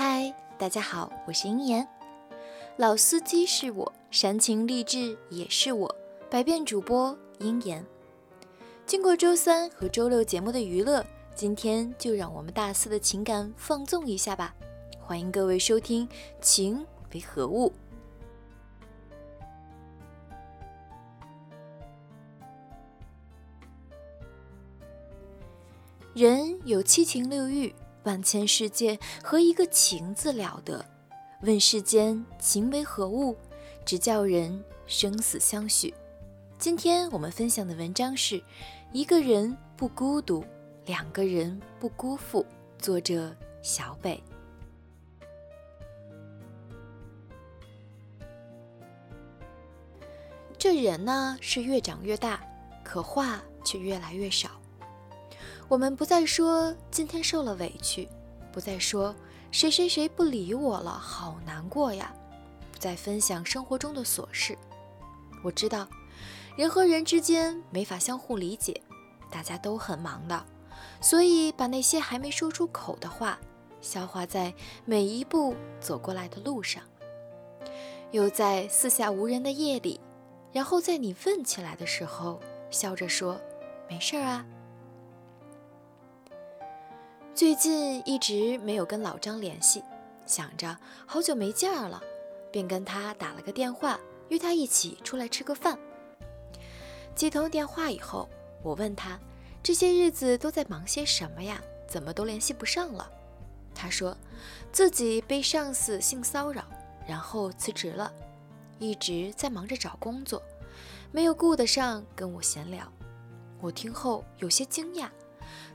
嗨，大家好，我是英言。老司机是我，煽情励志也是我，百变主播英言。经过周三和周六节目的娱乐，今天就让我们大肆的情感放纵一下吧。欢迎各位收听《情为何物》。人有七情六欲。万千世界和一个情字了得？问世间情为何物？只叫人生死相许。今天我们分享的文章是：一个人不孤独，两个人不辜负。作者小北。这人呢是越长越大，可话却越来越少。我们不再说今天受了委屈，不再说谁谁谁不理我了，好难过呀，不再分享生活中的琐事。我知道，人和人之间没法相互理解，大家都很忙的，所以把那些还没说出口的话，消化在每一步走过来的路上，又在四下无人的夜里，然后在你问起来的时候，笑着说：“没事儿啊。”最近一直没有跟老张联系，想着好久没见了，便跟他打了个电话，约他一起出来吃个饭。接通电话以后，我问他这些日子都在忙些什么呀？怎么都联系不上了？他说自己被上司性骚扰，然后辞职了，一直在忙着找工作，没有顾得上跟我闲聊。我听后有些惊讶。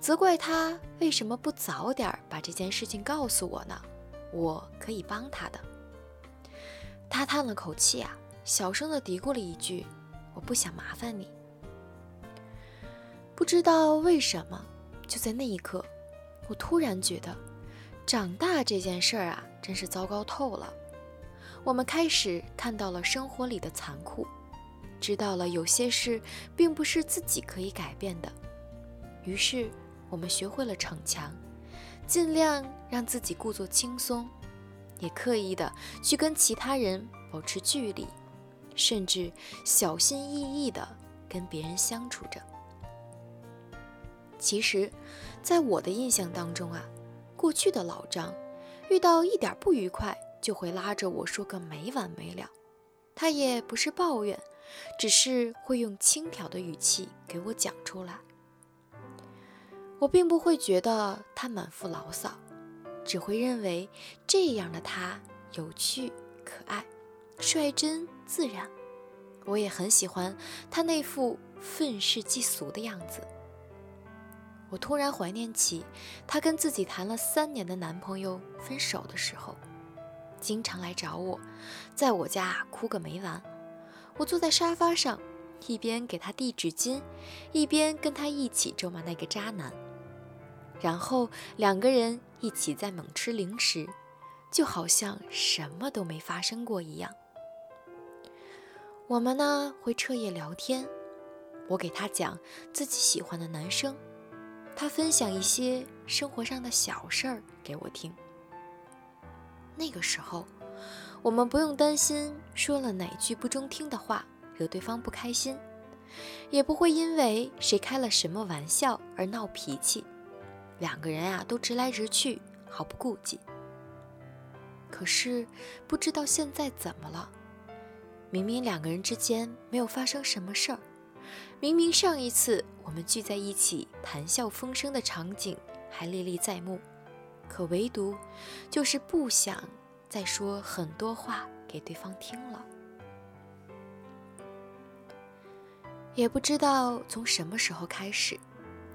责怪他为什么不早点把这件事情告诉我呢？我可以帮他的。他叹了口气啊，小声的嘀咕了一句：“我不想麻烦你。”不知道为什么，就在那一刻，我突然觉得，长大这件事儿啊，真是糟糕透了。我们开始看到了生活里的残酷，知道了有些事并不是自己可以改变的。于是，我们学会了逞强，尽量让自己故作轻松，也刻意的去跟其他人保持距离，甚至小心翼翼的跟别人相处着。其实，在我的印象当中啊，过去的老张遇到一点不愉快就会拉着我说个没完没了，他也不是抱怨，只是会用轻佻的语气给我讲出来。我并不会觉得他满腹牢骚，只会认为这样的他有趣、可爱、率真、自然。我也很喜欢他那副愤世嫉俗的样子。我突然怀念起他跟自己谈了三年的男朋友分手的时候，经常来找我，在我家哭个没完。我坐在沙发上，一边给他递纸巾，一边跟他一起咒骂那个渣男。然后两个人一起在猛吃零食，就好像什么都没发生过一样。我们呢会彻夜聊天，我给他讲自己喜欢的男生，他分享一些生活上的小事儿给我听。那个时候，我们不用担心说了哪句不中听的话惹对方不开心，也不会因为谁开了什么玩笑而闹脾气。两个人啊，都直来直去，毫不顾忌。可是不知道现在怎么了，明明两个人之间没有发生什么事儿，明明上一次我们聚在一起谈笑风生的场景还历历在目，可唯独就是不想再说很多话给对方听了。也不知道从什么时候开始。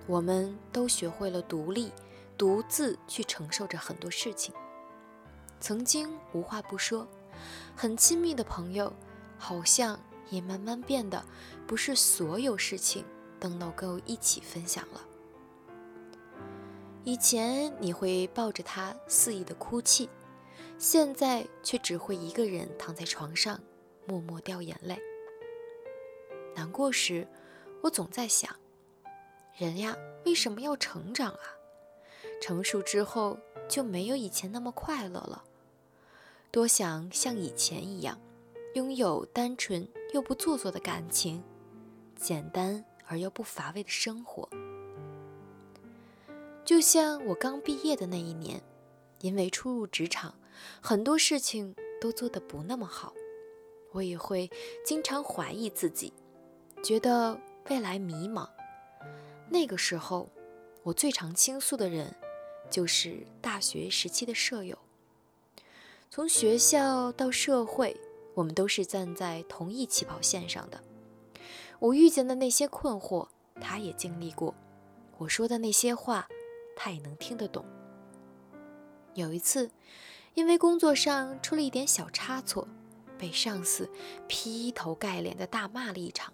我们都学会了独立、独自去承受着很多事情。曾经无话不说、很亲密的朋友，好像也慢慢变得不是所有事情都能够一起分享了。以前你会抱着他肆意的哭泣，现在却只会一个人躺在床上默默掉眼泪。难过时，我总在想。人呀，为什么要成长啊？成熟之后就没有以前那么快乐了。多想像以前一样，拥有单纯又不做作的感情，简单而又不乏味的生活。就像我刚毕业的那一年，因为初入职场，很多事情都做得不那么好，我也会经常怀疑自己，觉得未来迷茫。那个时候，我最常倾诉的人，就是大学时期的舍友。从学校到社会，我们都是站在同一起跑线上的。我遇见的那些困惑，他也经历过；我说的那些话，他也能听得懂。有一次，因为工作上出了一点小差错，被上司劈头盖脸的大骂了一场。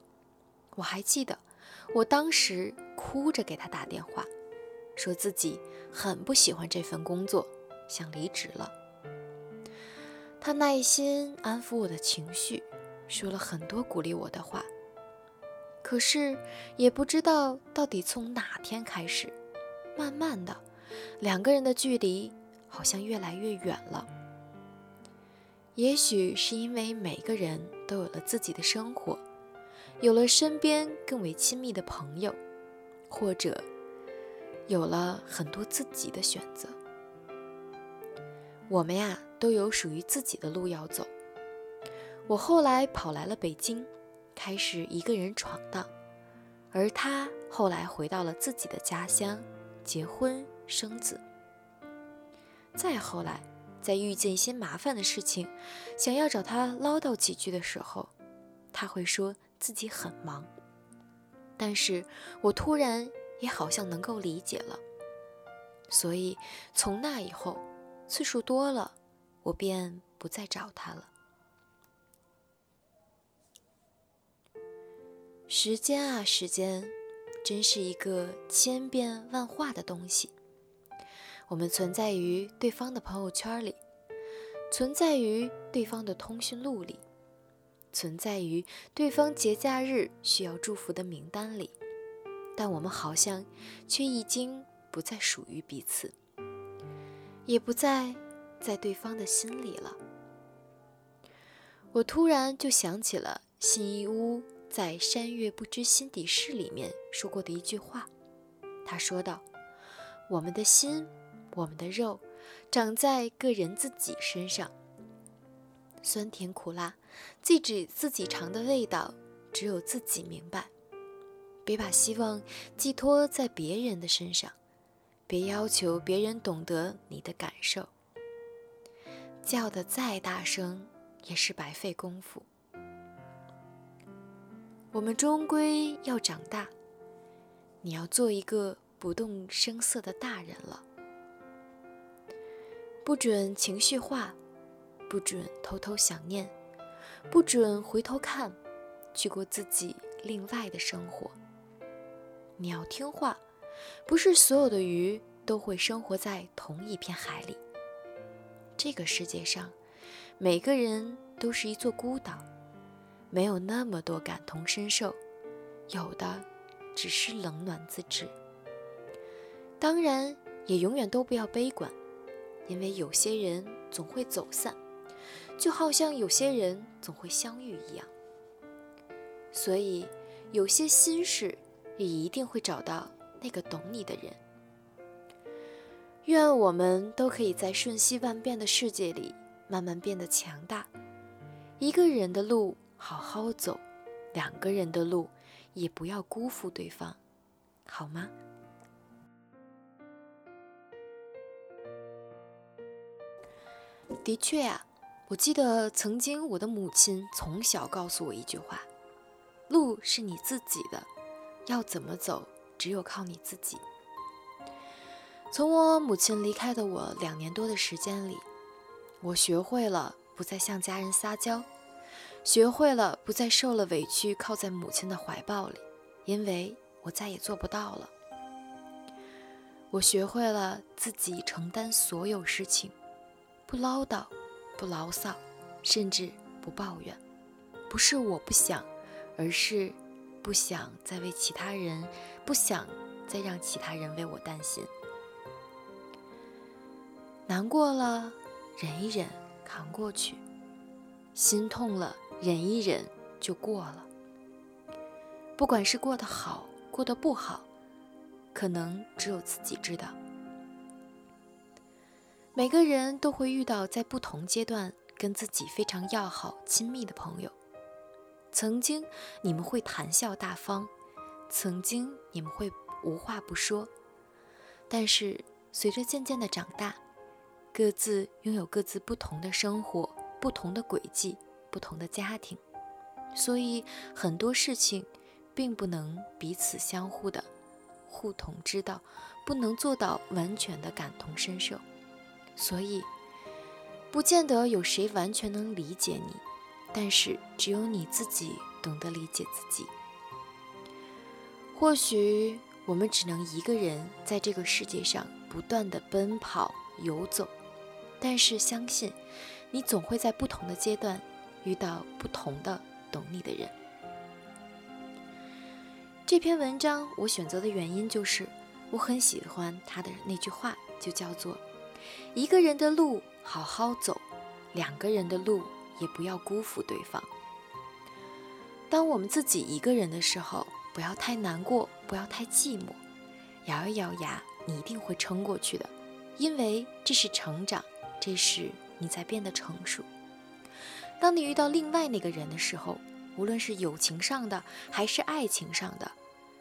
我还记得，我当时哭着给他打电话，说自己很不喜欢这份工作，想离职了。他耐心安抚我的情绪，说了很多鼓励我的话。可是，也不知道到底从哪天开始。慢慢的，两个人的距离好像越来越远了。也许是因为每个人都有了自己的生活，有了身边更为亲密的朋友，或者有了很多自己的选择。我们呀，都有属于自己的路要走。我后来跑来了北京，开始一个人闯荡，而他后来回到了自己的家乡。结婚生子，再后来，在遇见一些麻烦的事情，想要找他唠叨几句的时候，他会说自己很忙。但是我突然也好像能够理解了，所以从那以后，次数多了，我便不再找他了。时间啊，时间。真是一个千变万化的东西。我们存在于对方的朋友圈里，存在于对方的通讯录里，存在于对方节假日需要祝福的名单里，但我们好像却已经不再属于彼此，也不再在对方的心里了。我突然就想起了新一屋。在《山月不知心底事》里面说过的一句话，他说道：“我们的心，我们的肉，长在个人自己身上。酸甜苦辣，自己自己尝的味道，只有自己明白。别把希望寄托在别人的身上，别要求别人懂得你的感受。叫得再大声，也是白费功夫。”我们终归要长大，你要做一个不动声色的大人了。不准情绪化，不准偷偷想念，不准回头看，去过自己另外的生活。你要听话，不是所有的鱼都会生活在同一片海里。这个世界上，每个人都是一座孤岛。没有那么多感同身受，有的只是冷暖自知。当然，也永远都不要悲观，因为有些人总会走散，就好像有些人总会相遇一样。所以，有些心事也一定会找到那个懂你的人。愿我们都可以在瞬息万变的世界里慢慢变得强大。一个人的路。好好走，两个人的路也不要辜负对方，好吗？的确呀，我记得曾经我的母亲从小告诉我一句话：路是你自己的，要怎么走，只有靠你自己。从我母亲离开的我两年多的时间里，我学会了不再向家人撒娇。学会了不再受了委屈，靠在母亲的怀抱里，因为我再也做不到了。我学会了自己承担所有事情，不唠叨，不牢骚，甚至不抱怨。不是我不想，而是不想再为其他人，不想再让其他人为我担心。难过了，忍一忍，扛过去；心痛了，忍一忍，就过了。不管是过得好，过得不好，可能只有自己知道。每个人都会遇到在不同阶段跟自己非常要好、亲密的朋友。曾经你们会谈笑大方，曾经你们会无话不说，但是随着渐渐的长大。各自拥有各自不同的生活、不同的轨迹、不同的家庭，所以很多事情并不能彼此相互的互同知道，不能做到完全的感同身受，所以不见得有谁完全能理解你，但是只有你自己懂得理解自己。或许我们只能一个人在这个世界上不断的奔跑游走。但是相信，你总会在不同的阶段遇到不同的懂你的人。这篇文章我选择的原因就是，我很喜欢他的那句话，就叫做“一个人的路好好走，两个人的路也不要辜负对方”。当我们自己一个人的时候，不要太难过，不要太寂寞，咬一咬牙，你一定会撑过去的，因为这是成长。这是你在变得成熟。当你遇到另外那个人的时候，无论是友情上的还是爱情上的，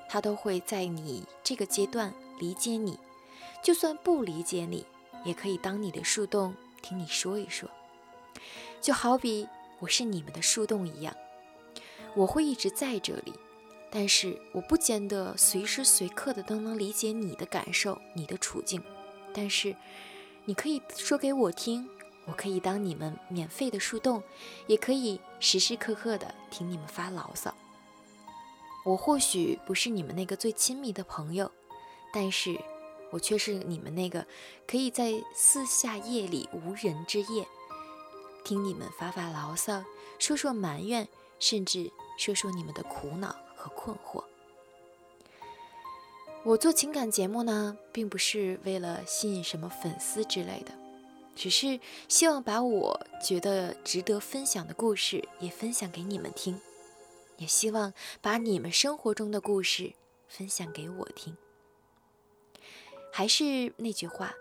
他都会在你这个阶段理解你。就算不理解你，也可以当你的树洞，听你说一说。就好比我是你们的树洞一样，我会一直在这里，但是我不见得随时随刻的都能理解你的感受、你的处境，但是。你可以说给我听，我可以当你们免费的树洞，也可以时时刻刻的听你们发牢骚。我或许不是你们那个最亲密的朋友，但是我却是你们那个可以在四下夜里无人之夜，听你们发发牢骚，说说埋怨，甚至说说你们的苦恼和困惑。我做情感节目呢，并不是为了吸引什么粉丝之类的，只是希望把我觉得值得分享的故事也分享给你们听，也希望把你们生活中的故事分享给我听。还是那句话，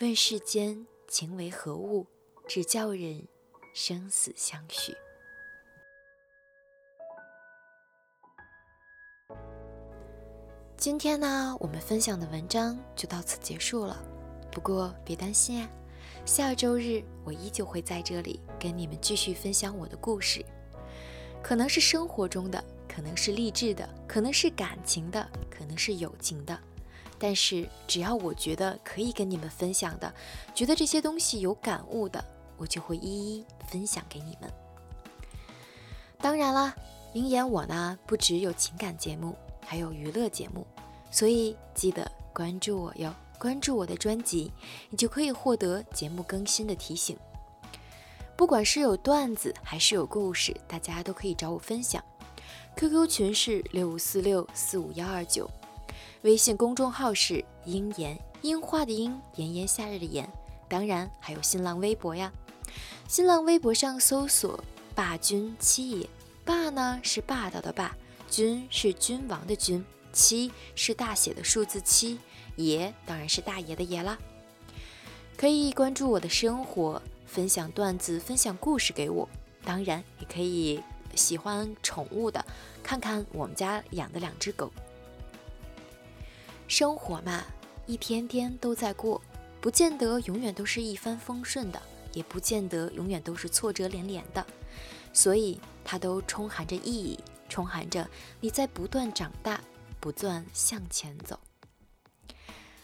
问世间情为何物，只叫人生死相许。今天呢，我们分享的文章就到此结束了。不过别担心啊，下周日我依旧会在这里跟你们继续分享我的故事，可能是生活中的，可能是励志的，可能是感情的，可能是友情的。但是只要我觉得可以跟你们分享的，觉得这些东西有感悟的，我就会一一分享给你们。当然啦，鹰眼我呢，不只有情感节目。还有娱乐节目，所以记得关注我哟！关注我的专辑，你就可以获得节目更新的提醒。不管是有段子还是有故事，大家都可以找我分享。QQ 群是六五四六四五幺二九，微信公众号是鹰言樱花的樱，炎炎夏日的炎。当然还有新浪微博呀，新浪微博上搜索“霸君七爷”，霸呢是霸道的霸。君是君王的君，七是大写的数字七，爷当然是大爷的爷啦。可以关注我的生活，分享段子，分享故事给我。当然也可以喜欢宠物的，看看我们家养的两只狗。生活嘛，一天天都在过，不见得永远都是一帆风顺的，也不见得永远都是挫折连连的，所以它都充含着意义。充含着你在不断长大，不断向前走。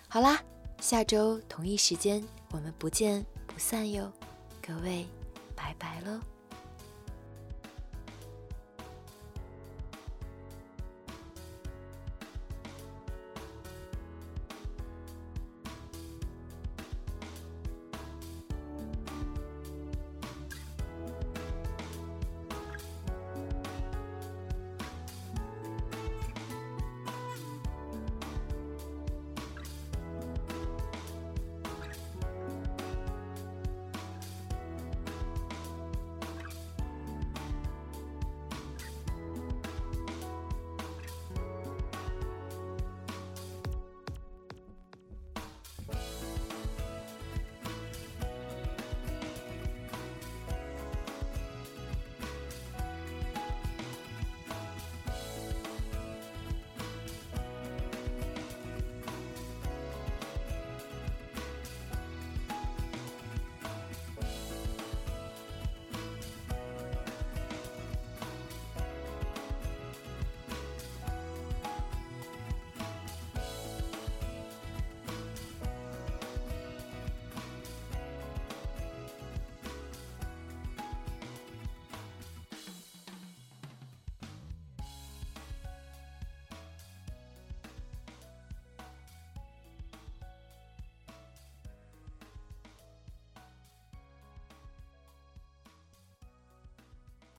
好啦，下周同一时间我们不见不散哟，各位，拜拜喽。